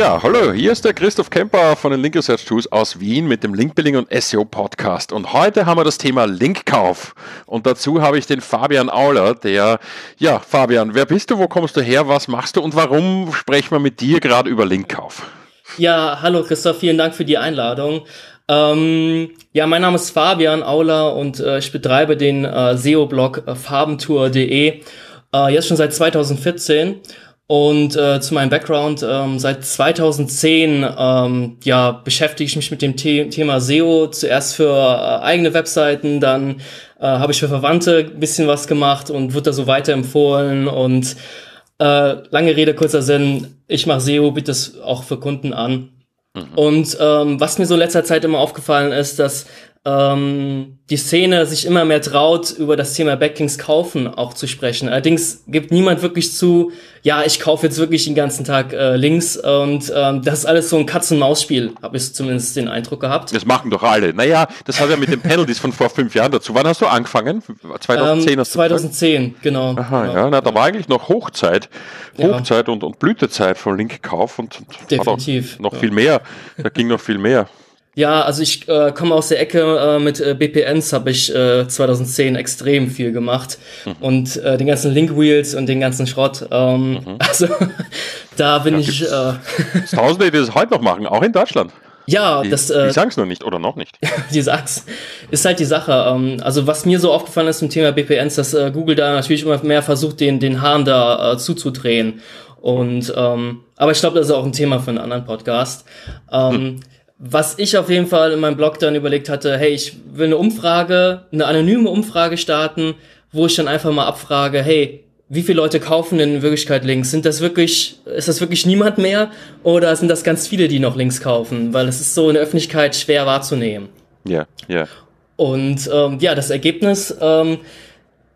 Ja, hallo, hier ist der Christoph Kemper von den Link Research Tools aus Wien mit dem Linkbuilding und SEO Podcast. Und heute haben wir das Thema Linkkauf. Und dazu habe ich den Fabian Auler, der, ja, Fabian, wer bist du, wo kommst du her, was machst du und warum sprechen wir mit dir gerade über Linkkauf? Ja, hallo Christoph, vielen Dank für die Einladung. Ähm, ja, mein Name ist Fabian Auler und äh, ich betreibe den äh, SEO-Blog äh, farbentour.de äh, jetzt schon seit 2014 und äh, zu meinem Background, ähm, seit 2010 ähm, ja, beschäftige ich mich mit dem The Thema SEO, zuerst für äh, eigene Webseiten, dann äh, habe ich für Verwandte ein bisschen was gemacht und wurde da so weiterempfohlen und äh, lange Rede, kurzer Sinn, ich mache SEO, biete es auch für Kunden an. Mhm. Und ähm, was mir so in letzter Zeit immer aufgefallen ist, dass ähm, die Szene sich immer mehr traut, über das Thema Backlinks kaufen auch zu sprechen. Allerdings gibt niemand wirklich zu, ja, ich kaufe jetzt wirklich den ganzen Tag äh, Links und ähm, das ist alles so ein Katz-und-Maus-Spiel, habe ich zumindest den Eindruck gehabt. Das machen doch alle. Naja, das hat ja mit den Penalties von vor fünf Jahren dazu. Wann hast du angefangen? 2010 ähm, hast du 2010, gesagt? genau. Aha, ja. ja. na, da war eigentlich noch Hochzeit, Hochzeit ja. und, und Blütezeit von Linkkauf und, und Definitiv. noch ja. viel mehr. Da ging noch viel mehr. Ja, also ich äh, komme aus der Ecke äh, mit äh, BPNs, habe ich äh, 2010 extrem viel gemacht mhm. und äh, den ganzen Link Wheels und den ganzen Schrott. Ähm, mhm. Also da bin ja, ich. Äh, Tausende, die das heute noch machen, auch in Deutschland. Ja, die, das. Äh, die sagen es nur nicht oder noch nicht. die sag's. Ist halt die Sache. Ähm, also was mir so aufgefallen ist zum Thema BPNs, dass äh, Google da natürlich immer mehr versucht, den den Hahn da äh, zuzudrehen. Und ähm, aber ich glaube, das ist auch ein Thema für einen anderen Podcast. Ähm, hm. Was ich auf jeden Fall in meinem Blog dann überlegt hatte, hey, ich will eine Umfrage, eine anonyme Umfrage starten, wo ich dann einfach mal abfrage, hey, wie viele Leute kaufen denn in Wirklichkeit Links? Sind das wirklich, ist das wirklich niemand mehr? Oder sind das ganz viele, die noch Links kaufen? Weil es ist so in der Öffentlichkeit schwer wahrzunehmen. Ja, ja. Und ähm, ja, das Ergebnis ähm,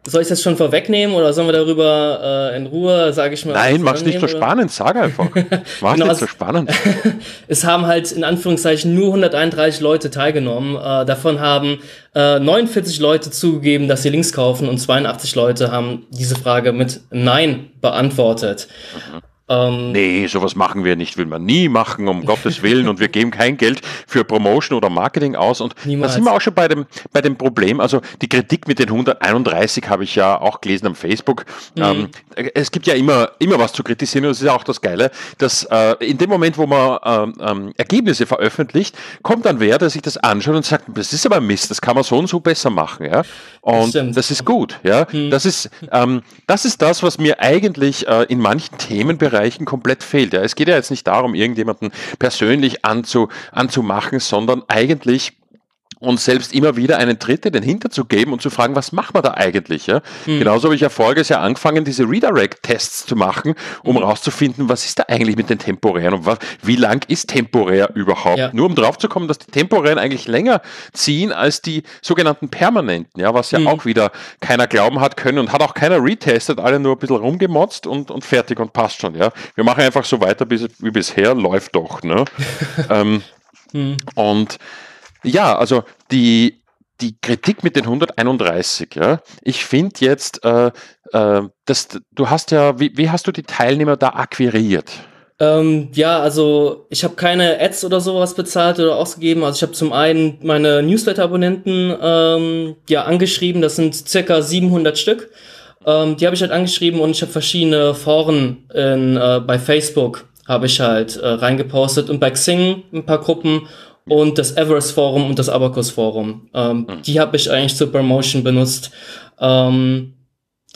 soll ich das schon vorwegnehmen oder sollen wir darüber äh, in Ruhe, sage ich mal? Nein, mach's nicht so spannend, sag einfach. Mach's genau, nicht so spannend. es haben halt in Anführungszeichen nur 131 Leute teilgenommen. Äh, davon haben äh, 49 Leute zugegeben, dass sie Links kaufen und 82 Leute haben diese Frage mit Nein beantwortet. Mhm. Ähm, nee, sowas machen wir nicht, will man nie machen, um Gottes Willen. Und wir geben kein Geld für Promotion oder Marketing aus. Und niemals. da sind wir auch schon bei dem, bei dem Problem. Also die Kritik mit den 131 habe ich ja auch gelesen am Facebook. Mhm. Ähm, es gibt ja immer, immer was zu kritisieren. Und das ist ja auch das Geile, dass äh, in dem Moment, wo man ähm, ähm, Ergebnisse veröffentlicht, kommt dann wer, der sich das anschaut und sagt, das ist aber Mist, das kann man so und so besser machen. Ja? Und das, das ist gut. Ja? Mhm. Das, ist, ähm, das ist das, was mir eigentlich äh, in manchen Themenbereichen Bereichen komplett fehlt. Ja. Es geht ja jetzt nicht darum, irgendjemanden persönlich anzu, anzumachen, sondern eigentlich uns selbst immer wieder einen Tritt in den Hinter zu geben und zu fragen, was machen wir da eigentlich? Ja? Mhm. Genauso habe ich ja voriges Jahr angefangen, diese Redirect-Tests zu machen, um herauszufinden, mhm. was ist da eigentlich mit den temporären und was, wie lang ist temporär überhaupt? Ja. Nur um drauf zu kommen, dass die temporären eigentlich länger ziehen als die sogenannten permanenten, ja, was ja mhm. auch wieder keiner glauben hat können und hat auch keiner retestet, alle nur ein bisschen rumgemotzt und, und fertig und passt schon, ja. Wir machen einfach so weiter bis, wie bisher, läuft doch, ne? ähm, mhm. Und ja, also die, die Kritik mit den 131, ja, ich finde jetzt, äh, äh, das, du hast ja, wie, wie hast du die Teilnehmer da akquiriert? Ähm, ja, also ich habe keine Ads oder sowas bezahlt oder ausgegeben. Also ich habe zum einen meine Newsletter-Abonnenten ähm, ja angeschrieben. Das sind circa 700 Stück. Ähm, die habe ich halt angeschrieben und ich habe verschiedene Foren in, äh, bei Facebook habe ich halt äh, reingepostet und bei Xing ein paar Gruppen und das Everest Forum und das Abacus Forum. Ähm, mhm. Die habe ich eigentlich zur Promotion benutzt. Ähm,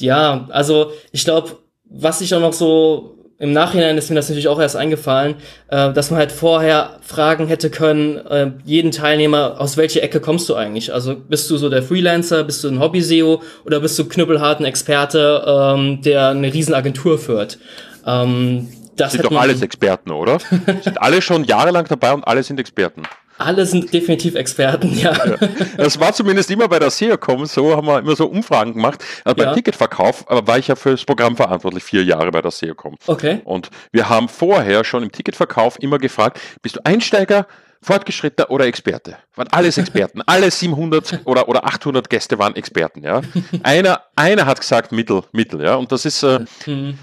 ja, also ich glaube, was ich auch noch so im Nachhinein ist mir das natürlich auch erst eingefallen, äh, dass man halt vorher fragen hätte können, äh, jeden Teilnehmer, aus welcher Ecke kommst du eigentlich? Also bist du so der Freelancer, bist du ein Hobby-SEO oder bist du knüppelharten Experte, ähm, der eine Riesenagentur führt? Ähm, das sind doch alles Experten, oder? sind alle schon jahrelang dabei und alle sind Experten. Alle sind definitiv Experten, ja. ja. Das war zumindest immer bei der SEOCom so, haben wir immer so Umfragen gemacht. Also beim ja. Ticketverkauf war ich ja für das Programm verantwortlich, vier Jahre bei der SEOCom. Okay. Und wir haben vorher schon im Ticketverkauf immer gefragt, bist du Einsteiger, Fortgeschrittener oder Experte? Waren alles Experten. Alle 700 oder, oder 800 Gäste waren Experten, ja. Einer, einer hat gesagt Mittel, Mittel, ja. Und das ist, äh, mhm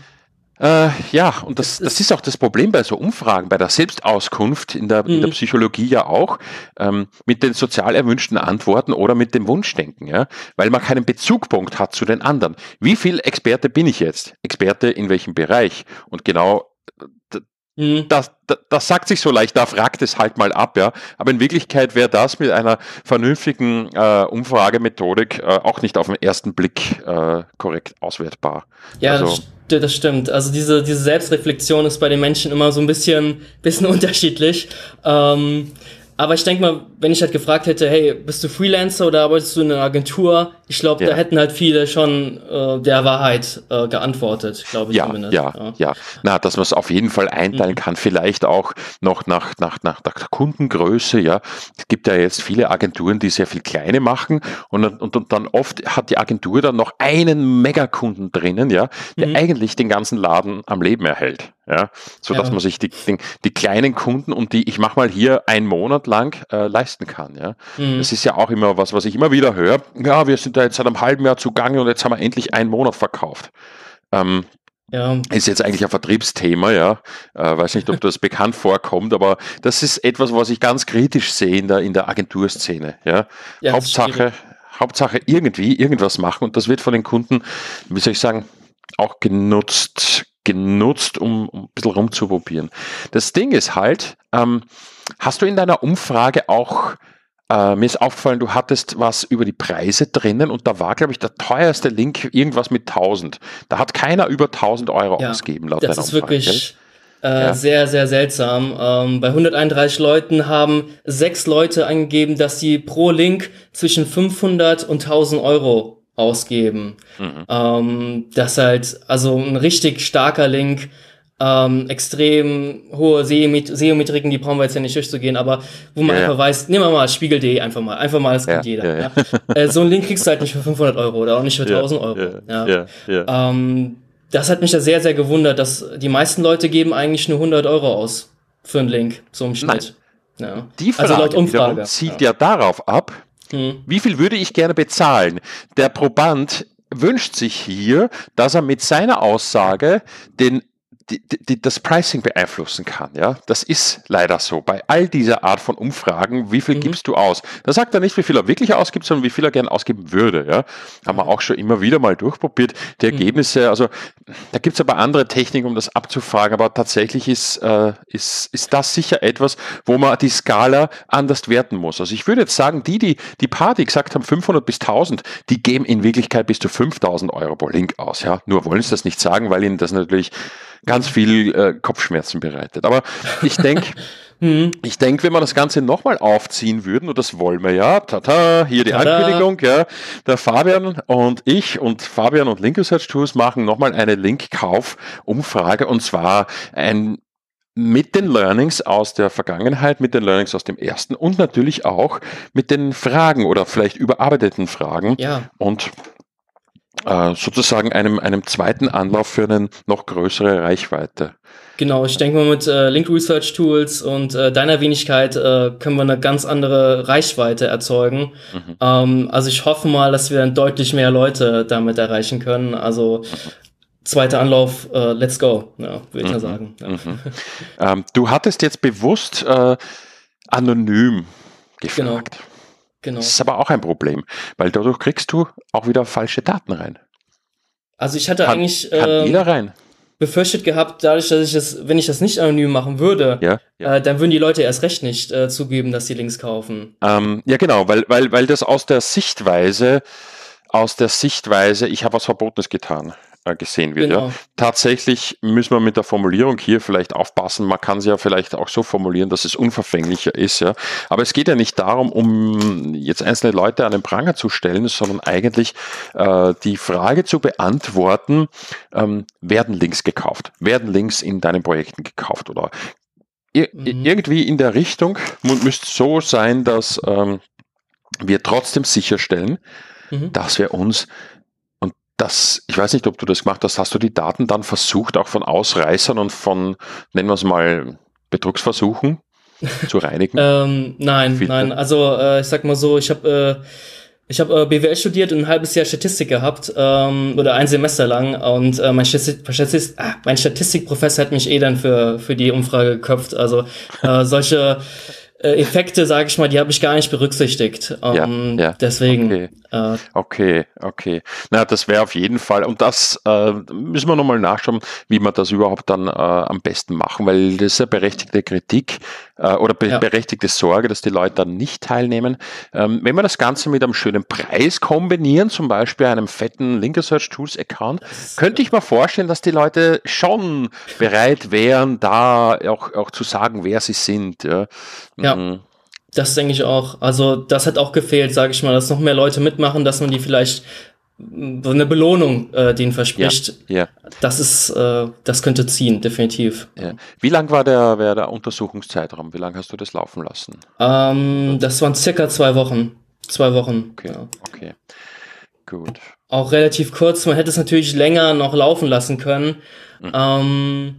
Äh, ja, und das, das ist auch das Problem bei so Umfragen, bei der Selbstauskunft in der, mhm. in der mhm. Psychologie ja auch, ähm, mit den sozial erwünschten Antworten oder mit dem Wunschdenken, ja, weil man keinen Bezugpunkt hat zu den anderen. Wie viel Experte bin ich jetzt? Experte in welchem Bereich? Und genau Mhm. Das, das, das, sagt sich so leicht, da fragt es halt mal ab, ja. Aber in Wirklichkeit wäre das mit einer vernünftigen äh, Umfragemethodik äh, auch nicht auf den ersten Blick äh, korrekt auswertbar. Ja, also, das, stimmt. Also diese, diese Selbstreflexion ist bei den Menschen immer so ein bisschen, bisschen unterschiedlich. Ähm, aber ich denke mal, wenn ich halt gefragt hätte, hey, bist du Freelancer oder arbeitest du in einer Agentur? Ich glaube, ja. da hätten halt viele schon äh, der Wahrheit äh, geantwortet, glaube ich ja, zumindest. Ja, ja, ja. Na, dass man es auf jeden Fall einteilen mhm. kann, vielleicht auch noch nach, nach, nach, nach Kundengröße, ja. Es gibt ja jetzt viele Agenturen, die sehr viel kleine machen und, und, und dann oft hat die Agentur dann noch einen Megakunden drinnen, ja, der mhm. eigentlich den ganzen Laden am Leben erhält ja, so dass ja. man sich die, die, die, kleinen Kunden und die, ich mach mal hier einen Monat lang äh, leisten kann. Ja, mhm. das ist ja auch immer was, was ich immer wieder höre. Ja, wir sind da jetzt seit einem halben Jahr zugange und jetzt haben wir endlich einen Monat verkauft. Ähm, ja. Ist jetzt eigentlich ein Vertriebsthema, ja. Äh, weiß nicht, ob das bekannt vorkommt, aber das ist etwas, was ich ganz kritisch sehe in der, in der Agenturszene. Ja. ja Hauptsache, Hauptsache irgendwie irgendwas machen und das wird von den Kunden, wie soll ich sagen, auch genutzt, genutzt, um, um ein bisschen rumzuprobieren. Das Ding ist halt, ähm, hast du in deiner Umfrage auch, äh, mir ist aufgefallen, du hattest was über die Preise drinnen und da war, glaube ich, der teuerste Link irgendwas mit 1000. Da hat keiner über 1000 Euro ja, ausgegeben, laut Das ist Umfrage, wirklich äh, ja. sehr, sehr seltsam. Ähm, bei 131 Leuten haben sechs Leute angegeben, dass sie pro Link zwischen 500 und 1000 Euro ausgeben. Mhm. Ähm, das halt, also ein richtig starker Link, ähm, extrem hohe Seometriken, die brauchen wir jetzt ja nicht durchzugehen, aber wo man ja, einfach ja. weiß, nehmen wir mal Spiegel.de einfach mal, einfach mal, das kennt ja, jeder. Ja, äh, so ein Link kriegst du halt nicht für 500 Euro oder auch nicht für 1000 Euro. Ja, ja. Ähm, das hat mich da sehr, sehr gewundert, dass die meisten Leute geben eigentlich nur 100 Euro aus für einen Link, so im Schnitt. Ja. Die Frage also laut Umfrage. zielt ja darauf ab, hm. Wie viel würde ich gerne bezahlen? Der Proband wünscht sich hier, dass er mit seiner Aussage den die, die, das Pricing beeinflussen kann. Ja, das ist leider so. Bei all dieser Art von Umfragen, wie viel mhm. gibst du aus? Da sagt er nicht, wie viel er wirklich ausgibt, sondern wie viel er gerne ausgeben würde. Ja, haben wir auch schon immer wieder mal durchprobiert. Die mhm. Ergebnisse, also da gibt es aber andere Techniken, um das abzufragen. Aber tatsächlich ist, äh, ist, ist das sicher etwas, wo man die Skala anders werten muss. Also ich würde jetzt sagen, die, die die Party gesagt haben, 500 bis 1000, die geben in Wirklichkeit bis zu 5000 Euro pro Link aus. Ja, nur wollen sie das nicht sagen, weil ihnen das natürlich ganz viel äh, Kopfschmerzen bereitet. Aber ich denke, mhm. ich denke, wenn wir das Ganze nochmal aufziehen würden, und das wollen wir ja, tata, hier die Tada. Ankündigung, ja, der Fabian und ich und Fabian und Link Research Tools machen nochmal eine Link-Kauf-Umfrage und zwar ein mit den Learnings aus der Vergangenheit, mit den Learnings aus dem ersten und natürlich auch mit den Fragen oder vielleicht überarbeiteten Fragen. Ja. Und äh, sozusagen einem, einem zweiten Anlauf für eine noch größere Reichweite. Genau, ich denke mal mit äh, Link Research Tools und äh, deiner Wenigkeit äh, können wir eine ganz andere Reichweite erzeugen. Mhm. Ähm, also ich hoffe mal, dass wir deutlich mehr Leute damit erreichen können. Also zweiter Anlauf, äh, let's go, ja, würde ich mhm. mal sagen. Ja. Mhm. Ähm, du hattest jetzt bewusst äh, anonym gefragt. Genau. Genau. Das ist aber auch ein Problem, weil dadurch kriegst du auch wieder falsche Daten rein. Also ich hatte kann, eigentlich kann äh, befürchtet gehabt, dadurch, dass ich das, wenn ich das nicht anonym machen würde, ja, ja. Äh, dann würden die Leute erst recht nicht äh, zugeben, dass sie Links kaufen. Ähm, ja, genau, weil, weil, weil das aus der Sichtweise, aus der Sichtweise, ich habe was Verbotenes getan. Äh, gesehen wird. Genau. Ja. Tatsächlich müssen wir mit der Formulierung hier vielleicht aufpassen. Man kann sie ja vielleicht auch so formulieren, dass es unverfänglicher ist. Ja. Aber es geht ja nicht darum, um jetzt einzelne Leute an den Pranger zu stellen, sondern eigentlich äh, die Frage zu beantworten, ähm, werden Links gekauft? Werden Links in deinen Projekten gekauft? Oder ir mhm. irgendwie in der Richtung müsste so sein, dass ähm, wir trotzdem sicherstellen, mhm. dass wir uns das, ich weiß nicht, ob du das gemacht hast, hast du die Daten dann versucht, auch von Ausreißern und von, nennen wir es mal, Betrugsversuchen zu reinigen? ähm, nein, Filter. nein, also äh, ich sag mal so, ich habe Ich habe äh, BWL studiert und ein halbes Jahr Statistik gehabt ähm, oder ein Semester lang und äh, mein, Statistik, Statistik, ah, mein Statistikprofessor hat mich eh dann für für die Umfrage geköpft. Also äh, solche äh, Effekte, sage ich mal, die habe ich gar nicht berücksichtigt. Ähm, ja, ja. Deswegen. Okay. Äh, okay, okay. Na, das wäre auf jeden Fall, und das äh, müssen wir nochmal nachschauen, wie wir das überhaupt dann äh, am besten machen, weil das ist ja berechtigte Kritik äh, oder be ja. berechtigte Sorge, dass die Leute dann nicht teilnehmen. Ähm, wenn wir das Ganze mit einem schönen Preis kombinieren, zum Beispiel einem fetten Linker Search Tools Account, könnte ich mir vorstellen, dass die Leute schon bereit wären, da auch, auch zu sagen, wer sie sind. Ja. ja. Mhm. Das denke ich auch. Also das hat auch gefehlt, sage ich mal, dass noch mehr Leute mitmachen, dass man die vielleicht so eine Belohnung äh, denen verspricht. Ja, ja. Das ist, äh, das könnte ziehen, definitiv. Ja. Wie lang war der, war der Untersuchungszeitraum? Wie lange hast du das laufen lassen? Ähm, das waren circa zwei Wochen. Zwei Wochen. Okay. Ja. Okay. Gut. Auch relativ kurz. Man hätte es natürlich länger noch laufen lassen können. Mhm. Ähm,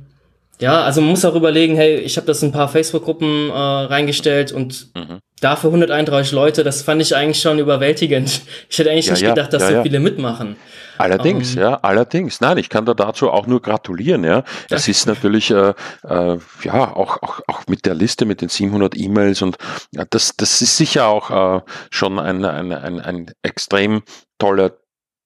ja, also man muss auch überlegen, hey, ich habe das in ein paar Facebook-Gruppen äh, reingestellt und mhm. dafür 131 Leute, das fand ich eigentlich schon überwältigend. Ich hätte eigentlich ja, nicht ja, gedacht, dass ja, so viele mitmachen. Allerdings, um, ähm, ja, allerdings. Nein, ich kann da dazu auch nur gratulieren. Ja, das ist natürlich äh, äh, ja auch, auch auch mit der Liste mit den 700 E-Mails und ja, das das ist sicher auch äh, schon ein, ein, ein, ein extrem toller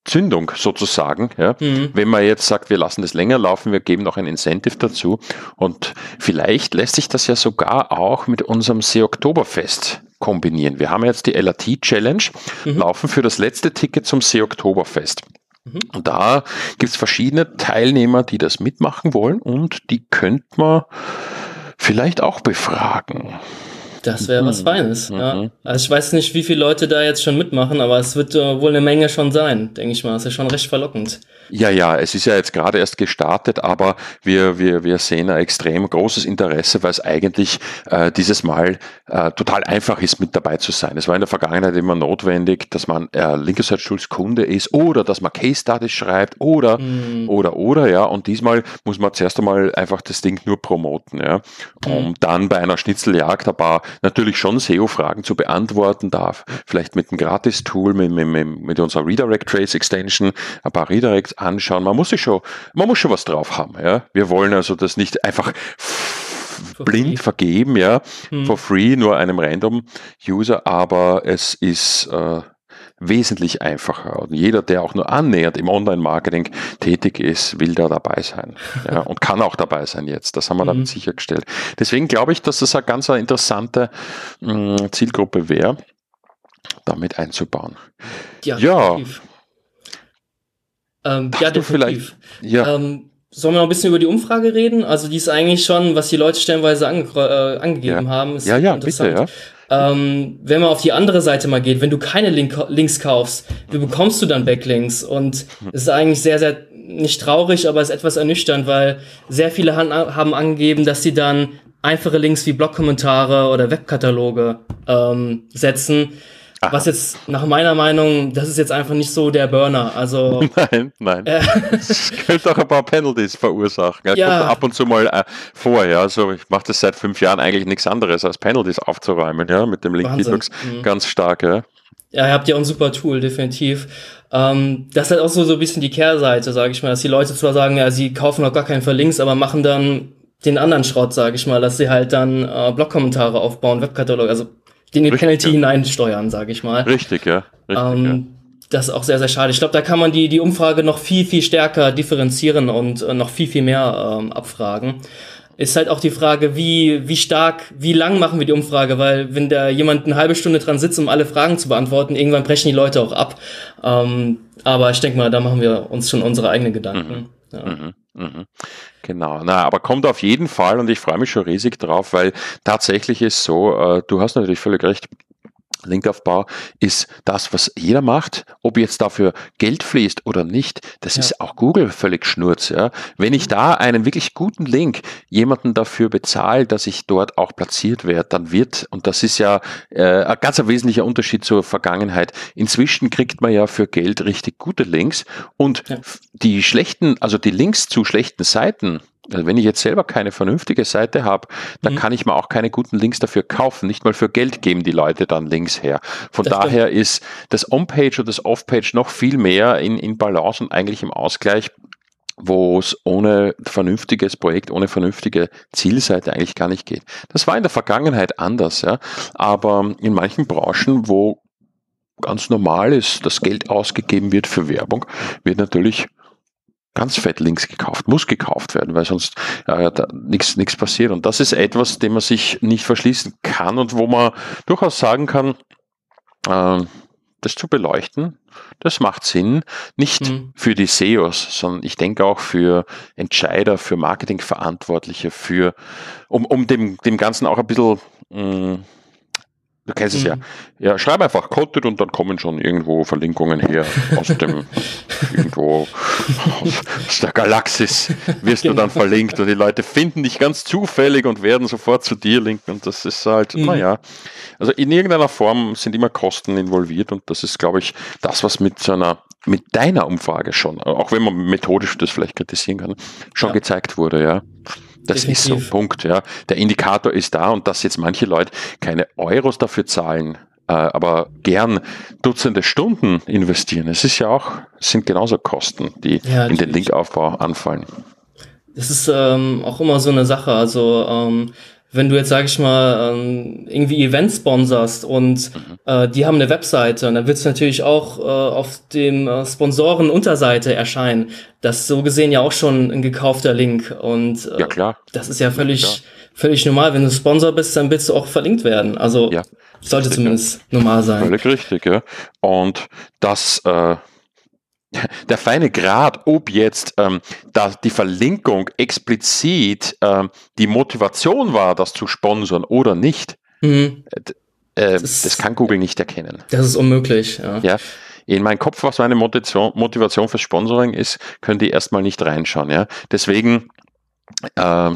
Zündung sozusagen. Ja. Mhm. Wenn man jetzt sagt, wir lassen das länger laufen, wir geben noch ein Incentive dazu und vielleicht lässt sich das ja sogar auch mit unserem See-Oktoberfest kombinieren. Wir haben jetzt die LRT Challenge mhm. laufen für das letzte Ticket zum See-Oktoberfest. Mhm. Und da gibt es verschiedene Teilnehmer, die das mitmachen wollen und die könnte man vielleicht auch befragen. Das wäre was mhm. Feines, mhm. ja. Also ich weiß nicht, wie viele Leute da jetzt schon mitmachen, aber es wird äh, wohl eine Menge schon sein, denke ich mal. Das ist ja schon recht verlockend. Ja, ja, es ist ja jetzt gerade erst gestartet, aber wir, wir, wir sehen ein extrem großes Interesse, weil es eigentlich äh, dieses Mal äh, total einfach ist, mit dabei zu sein. Es war in der Vergangenheit immer notwendig, dass man äh, Linker Search Tools Kunde ist oder dass man Case Studies schreibt oder, mhm. oder, oder, ja. Und diesmal muss man zuerst einmal einfach das Ding nur promoten, ja. Mhm. Um dann bei einer Schnitzeljagd ein paar natürlich schon SEO-Fragen zu beantworten darf. Vielleicht mit einem Gratis-Tool, mit, mit, mit unserer Redirect Trace Extension, ein paar Redirects anschauen. Man muss sich schon, man muss schon was drauf haben. Ja? Wir wollen also das nicht einfach blind vergeben, ja, hm. for free, nur einem random User, aber es ist äh, wesentlich einfacher. Und jeder, der auch nur annähernd im Online-Marketing tätig ist, will da dabei sein. Ja, und kann auch dabei sein jetzt. Das haben wir damit mhm. sichergestellt. Deswegen glaube ich, dass das eine ganz interessante mh, mm, Zielgruppe wäre, damit einzubauen. Ja, ja. Ähm, ja, definitiv. Vielleicht, ja. Ähm, Sollen wir noch ein bisschen über die Umfrage reden? Also die ist eigentlich schon, was die Leute stellenweise ange äh, angegeben ja. haben. Ja, ja, bitte, ja. Ähm, wenn man auf die andere Seite mal geht, wenn du keine Link Links kaufst, wie bekommst du dann Backlinks? Und es ist eigentlich sehr, sehr nicht traurig, aber es ist etwas ernüchternd, weil sehr viele haben angegeben, dass sie dann einfache Links wie Blogkommentare oder Webkataloge ähm, setzen Aha. Was jetzt nach meiner Meinung, das ist jetzt einfach nicht so der Burner. Also nein, nein. Äh, das könnte auch ein paar Penalties verursachen. Ja, ja. Ab und zu mal äh, vor. Ja, also ich mache das seit fünf Jahren eigentlich nichts anderes als Penalties aufzuräumen. Ja, mit dem Link Detox mhm. ganz stark. Ja. Ja, ihr habt ja ein super Tool, definitiv. Ähm, das ist halt auch so, so ein bisschen die Kehrseite, sage ich mal, dass die Leute zwar sagen, ja, sie kaufen noch gar keinen Verlinks, aber machen dann den anderen Schrott, sage ich mal, dass sie halt dann äh, Blogkommentare aufbauen, Webkatalog, also den Richtig, Penalty ja. hineinsteuern, sage ich mal. Richtig, ja. Richtig, ähm, ja. Das ist auch sehr, sehr schade. Ich glaube, da kann man die, die Umfrage noch viel, viel stärker differenzieren und äh, noch viel, viel mehr ähm, abfragen. Ist halt auch die Frage, wie, wie stark, wie lang machen wir die Umfrage, weil wenn da jemand eine halbe Stunde dran sitzt, um alle Fragen zu beantworten, irgendwann brechen die Leute auch ab. Ähm, aber ich denke mal, da machen wir uns schon unsere eigenen Gedanken. Mhm. Ja. Mhm. Mhm. Genau, na, aber kommt auf jeden Fall und ich freue mich schon riesig drauf, weil tatsächlich ist so, äh, du hast natürlich völlig recht, Linkaufbau ist das, was jeder macht. Ob jetzt dafür Geld fließt oder nicht, das ja. ist auch Google völlig schnurz. Ja. Wenn ich da einen wirklich guten Link jemanden dafür bezahle, dass ich dort auch platziert werde, dann wird, und das ist ja äh, ein ganz wesentlicher Unterschied zur Vergangenheit, inzwischen kriegt man ja für Geld richtig gute Links und ja. die schlechten, also die Links zu schlechten Seiten, Also wenn ich jetzt selber keine vernünftige Seite habe, dann mhm. kann ich mir auch keine guten Links dafür kaufen. Nicht mal für Geld geben die Leute dann Links her. Von das daher stimmt. ist das On-Page und das Off-Page noch viel mehr in, in Balance und eigentlich im Ausgleich wo es ohne vernünftiges Projekt, ohne vernünftige Zielseite eigentlich gar nicht geht. Das war in der Vergangenheit anders, ja. Aber in manchen Branchen, wo ganz normal ist, dass Geld ausgegeben wird für Werbung, wird natürlich ganz fett links gekauft, muss gekauft werden, weil sonst äh, nichts nichts passiert. Und das ist etwas, dem man sich nicht verschließen kann und wo man durchaus sagen kann, äh, das zu beleuchten, das macht Sinn, nicht mhm. für die SEOs, sondern ich denke auch für Entscheider, für Marketingverantwortliche, für um, um dem, dem Ganzen auch ein bisschen mh, mm, Du kennst es ja. Mhm. Ja, schreib einfach Content und dann kommen schon irgendwo Verlinkungen her aus dem, irgendwo aus, aus, der Galaxis wirst genau. du dann verlinkt und die Leute finden dich ganz zufällig und werden sofort zu dir linken und das ist halt, mhm. naja. Also in irgendeiner Form sind immer Kosten involviert und das ist, glaube ich, das, was mit so einer, mit deiner Umfrage schon, auch wenn man methodisch das vielleicht kritisieren kann, schon ja. gezeigt wurde, ja. Das Definitiv. ist so, Punkt, ja. Der Indikator ist da und dass jetzt manche Leute keine Euros dafür zahlen, äh, aber gern Dutzende Stunden investieren. Es ist ja auch, es sind genauso Kosten, die ja, in den Linkaufbau anfallen. Das ist ähm, auch immer so eine Sache. Also ähm, wenn du jetzt, sag ich mal, ähm, irgendwie Events sponsorst und mhm. äh, die haben eine Webseite, dann wird es natürlich auch äh, auf dem äh, Sponsoren-Unterseite erscheinen. Das ist so gesehen ja auch schon ein gekaufter Link. Und äh, ja, klar. das ist ja völlig, ja, völlig normal. Wenn du Sponsor bist, dann willst du auch verlinkt werden. Also ja, sollte richtig, zumindest normal sein. Völlig richtig, ja. Und das äh, der feine Grad, ob jetzt ähm, da die Verlinkung explizit ähm, die Motivation war, das zu sponsern oder nicht, mhm. äh, das, das, kann Google nicht erkennen. Das ist unmöglich. Ja. ja. In meinen Kopf, was meine Motivation, Motivation für Sponsoring ist, können die erstmal nicht reinschauen. Ja. Deswegen äh,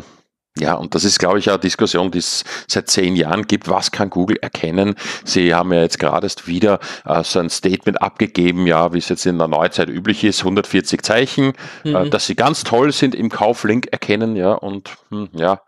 ja, und das ist, glaube ich, eine Diskussion, die es seit zehn Jahren gibt. Was kann Google erkennen? Sie haben ja jetzt gerade erst wieder äh, so ein Statement abgegeben, ja, wie es jetzt in der Neuzeit üblich ist, 140 Zeichen, äh, mhm. äh, dass sie ganz toll sind im Kauflink erkennen, ja, und hm, ja,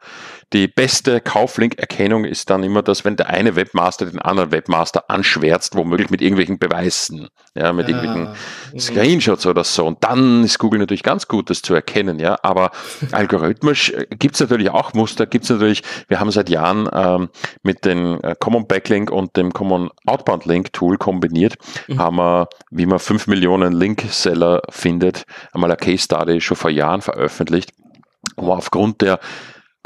die beste Kauflink-Erkennung ist dann immer das, wenn der eine Webmaster den anderen Webmaster anschwärzt, womöglich mit irgendwelchen Beweisen, ja, mit ja. irgendwelchen Screenshots oder so. Und dann ist Google natürlich ganz gut, das zu erkennen, ja. Aber algorithmisch äh, gibt es natürlich auch Muster, gibt es natürlich, wir haben seit Jahren ähm, mit dem äh, Common Backlink und dem Common Outbound Link Tool kombiniert, mhm. haben wir, wie man fünf Millionen Link-Seller findet, einmal eine Case Study schon vor Jahren veröffentlicht, wo aufgrund der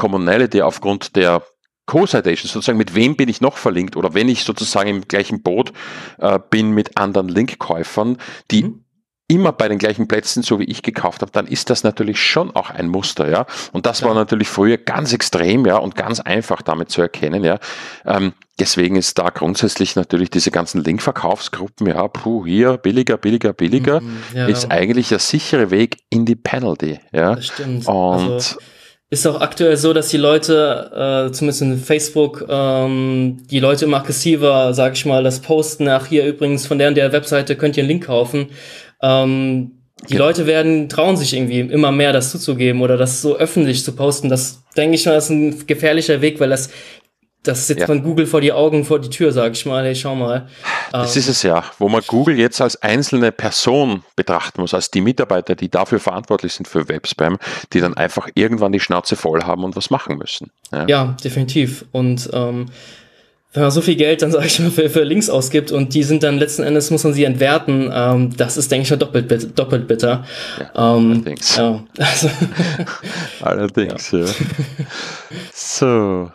Commonality aufgrund der Co-Citation, sozusagen mit wem bin ich noch verlinkt oder wenn ich sozusagen im gleichen Boot äh, bin mit anderen Linkkäufern, die mhm. immer bei den gleichen Plätzen, so wie ich gekauft habe, dann ist das natürlich schon auch ein Muster, ja. Und das ja. war natürlich früher ganz extrem, ja, und ganz einfach damit zu erkennen, ja. Ähm, deswegen ist da grundsätzlich natürlich diese ganzen Linkverkaufsgruppen, ja, puh, hier billiger, billiger, billiger, mhm, ja. ist eigentlich der sichere Weg in die Penalty, ja. Das stimmt. Und also ist auch aktuell so, dass die Leute, äh, zumindest in Facebook, ähm, die Leute immer aggressiver, sag ich mal, das posten, ach hier übrigens von der und der Webseite könnt ihr einen Link kaufen. Ähm, die ja. Leute werden, trauen sich irgendwie immer mehr, das zuzugeben oder das so öffentlich zu posten. Das denke ich mal, ist ein gefährlicher Weg, weil das das setzt ja. man Google vor die Augen, vor die Tür, sag ich mal, hey, schau mal. Das ähm, ist es ja, wo man Google jetzt als einzelne Person betrachten muss, als die Mitarbeiter, die dafür verantwortlich sind für Webspam, die dann einfach irgendwann die Schnauze voll haben und was machen müssen. Ja, ja definitiv. Und ähm, wenn man so viel Geld dann, sag ich mal, für, für Links ausgibt und die sind dann letzten Endes, muss man sie entwerten, ähm, das ist, denke ich, doppelt, doppelt bitter. Ja, ähm, allerdings. Ja, also. allerdings, ja. So,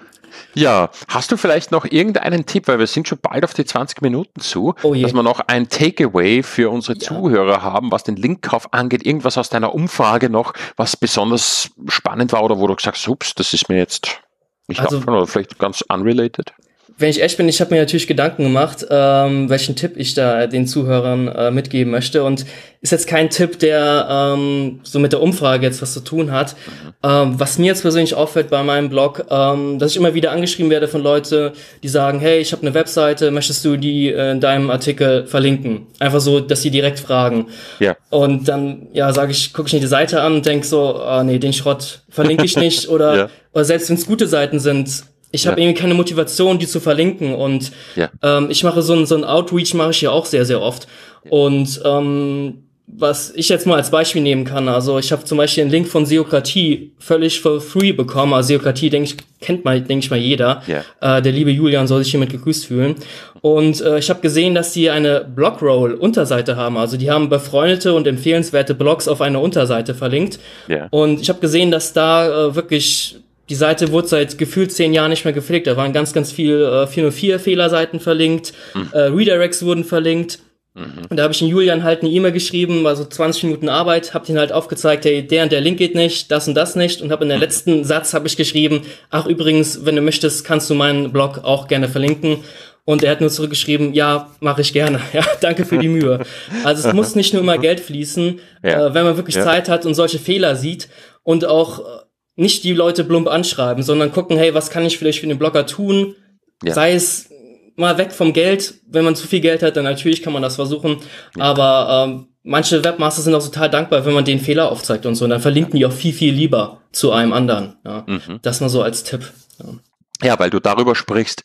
ja, hast du vielleicht noch irgendeinen Tipp, weil wir sind schon bald auf die 20 Minuten zu, oh dass wir noch ein Takeaway für unsere ja. Zuhörer haben, was den Linkkauf angeht, irgendwas aus deiner Umfrage noch, was besonders spannend war oder wo du gesagt hast, ups, das ist mir jetzt nicht also, aufgefallen oder vielleicht ganz unrelated? Wenn ich echt bin, ich habe mir natürlich Gedanken gemacht, ähm, welchen Tipp ich da den Zuhörern äh, mitgeben möchte. Und ist jetzt kein Tipp, der ähm, so mit der Umfrage jetzt was zu tun hat. Ähm, was mir jetzt persönlich auffällt bei meinem Blog, ähm, dass ich immer wieder angeschrieben werde von Leute, die sagen, hey, ich habe eine Webseite, möchtest du die äh, in deinem Artikel verlinken? Einfach so, dass sie direkt fragen. Ja. Und dann, ja, sage ich, gucke ich mir die Seite an und denk so, ah, nee, den Schrott verlinke ich nicht. Oder, ja. oder selbst wenn es gute Seiten sind, ich habe ja. irgendwie keine Motivation, die zu verlinken. Und ja. ähm, ich mache so ein, so ein Outreach mache ich ja auch sehr, sehr oft. Ja. Und ähm, was ich jetzt mal als Beispiel nehmen kann, also ich habe zum Beispiel einen Link von Seokratie völlig for free bekommen. Also Seokratie, denke ich, kennt mal, denke ich mal jeder. Yeah. Äh, der liebe Julian soll sich hiermit gegrüßt fühlen. Und äh, ich habe gesehen, dass sie eine Blogroll-Unterseite haben. Also die haben befreundete und empfehlenswerte Blogs auf eine Unterseite verlinkt. Yeah. Und ich habe gesehen, dass da äh, wirklich die Seite wurde seit gefühlt zehn Jahren nicht mehr gepflegt. Da waren ganz, ganz viel äh, 404-Fehlerseiten verlinkt, mhm. äh, Redirects wurden verlinkt. Mhm. Und da habe ich den Julian halt eine E-Mail geschrieben, also 20 Minuten Arbeit, habe den halt aufgezeigt, hey, der und der Link geht nicht, das und das nicht. Und habe in der mhm. letzten Satz habe ich geschrieben, ach übrigens, wenn du möchtest, kannst du meinen Blog auch gerne verlinken. Und er hat nur zurückgeschrieben, ja, mache ich gerne. Ja, danke für die Mühe. Also es muss nicht nur immer Geld fließen, ja. äh, wenn man wirklich ja. Zeit hat und solche Fehler sieht und auch nicht die Leute plump anschreiben, sondern gucken, hey, was kann ich vielleicht für den Blogger tun? Ja. Sei es mal weg vom Geld. Wenn man zu viel Geld hat, dann natürlich kann man das versuchen. Ja. Aber ähm, manche Webmaster sind auch total dankbar, wenn man den Fehler aufzeigt und so. Und dann verlinken die auch viel, viel lieber zu einem anderen. Ja. Mhm. Das mal so als Tipp. Ja. ja, weil du darüber sprichst,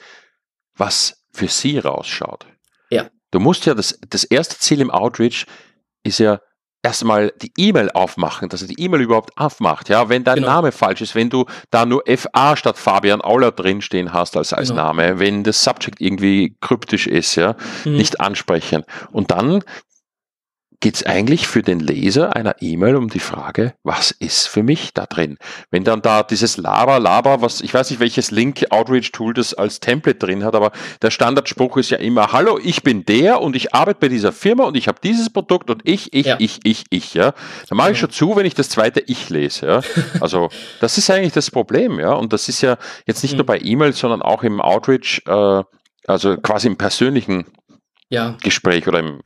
was für sie rausschaut. Ja. Du musst ja das, das erste Ziel im Outreach ist ja erstmal die E-Mail aufmachen, dass er die E-Mail überhaupt aufmacht. Ja, wenn dein genau. Name falsch ist, wenn du da nur FA statt Fabian Auler drinstehen hast als, als genau. Name, wenn das Subject irgendwie kryptisch ist, ja, mhm. nicht ansprechen. Und dann geht es eigentlich für den Leser einer E-Mail um die Frage, was ist für mich da drin? Wenn dann da dieses Lava, Lava, was, ich weiß nicht, welches Link-Outreach-Tool das als Template drin hat, aber der Standardspruch ist ja immer, hallo, ich bin der und ich arbeite bei dieser Firma und ich habe dieses Produkt und ich, ich, ja. ich, ich, ich, ja. Da mache ich schon zu, wenn ich das zweite Ich lese, ja. Also, das ist eigentlich das Problem, ja. Und das ist ja jetzt nicht mhm. nur bei E-Mails, sondern auch im Outreach, äh, also quasi im persönlichen ja. Gespräch oder im,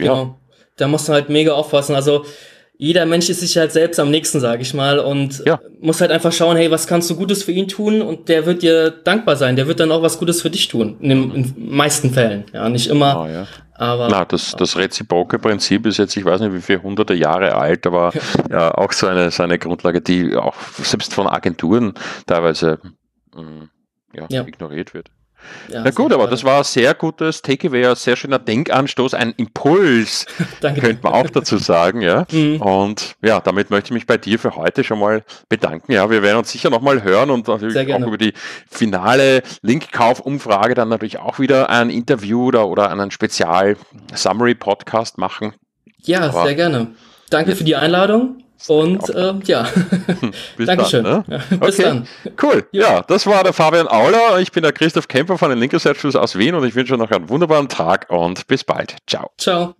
ja. Genau da musst du halt mega aufpassen. Also jeder Mensch ist sich halt selbst am nächsten, sage ich mal, und ja. muss halt einfach schauen, hey, was kannst du Gutes für ihn tun? Und der wird dir dankbar sein. Der wird dann auch was Gutes für dich tun. In den in meisten Fällen. Ja, nicht immer. Oh, ja. Aber, Na, das, das reziproke Prinzip ist jetzt, ich weiß nicht wie viele hunderte Jahre alt, aber ja, auch so eine, so eine Grundlage, die auch selbst von Agenturen teilweise mh, mm, ja. ignoriert wird. Ja, Na gut, aber das war ein sehr gutes Takeaway, ein sehr schöner Denkanstoß, ein Impuls, könnte man auch dazu sagen, ja. Mhm. Und ja, damit möchte ich mich bei dir für heute schon mal bedanken. Ja, wir werden uns sicher nochmal hören und natürlich auch über die finale Linkkaufumfrage dann natürlich auch wieder ein Interview oder, oder einen Spezial-Summary-Podcast machen. Ja, aber sehr gerne. Danke für die Einladung. Und äh, ja, Bis Dankeschön. Dann, ne? ja, bis okay. dann. Cool. Ja, das war der Fabian Auler. Ich bin der Christoph Kemper von den Link Research aus Wien und ich wünsche euch noch einen wunderbaren Tag und bis bald. Ciao. Ciao.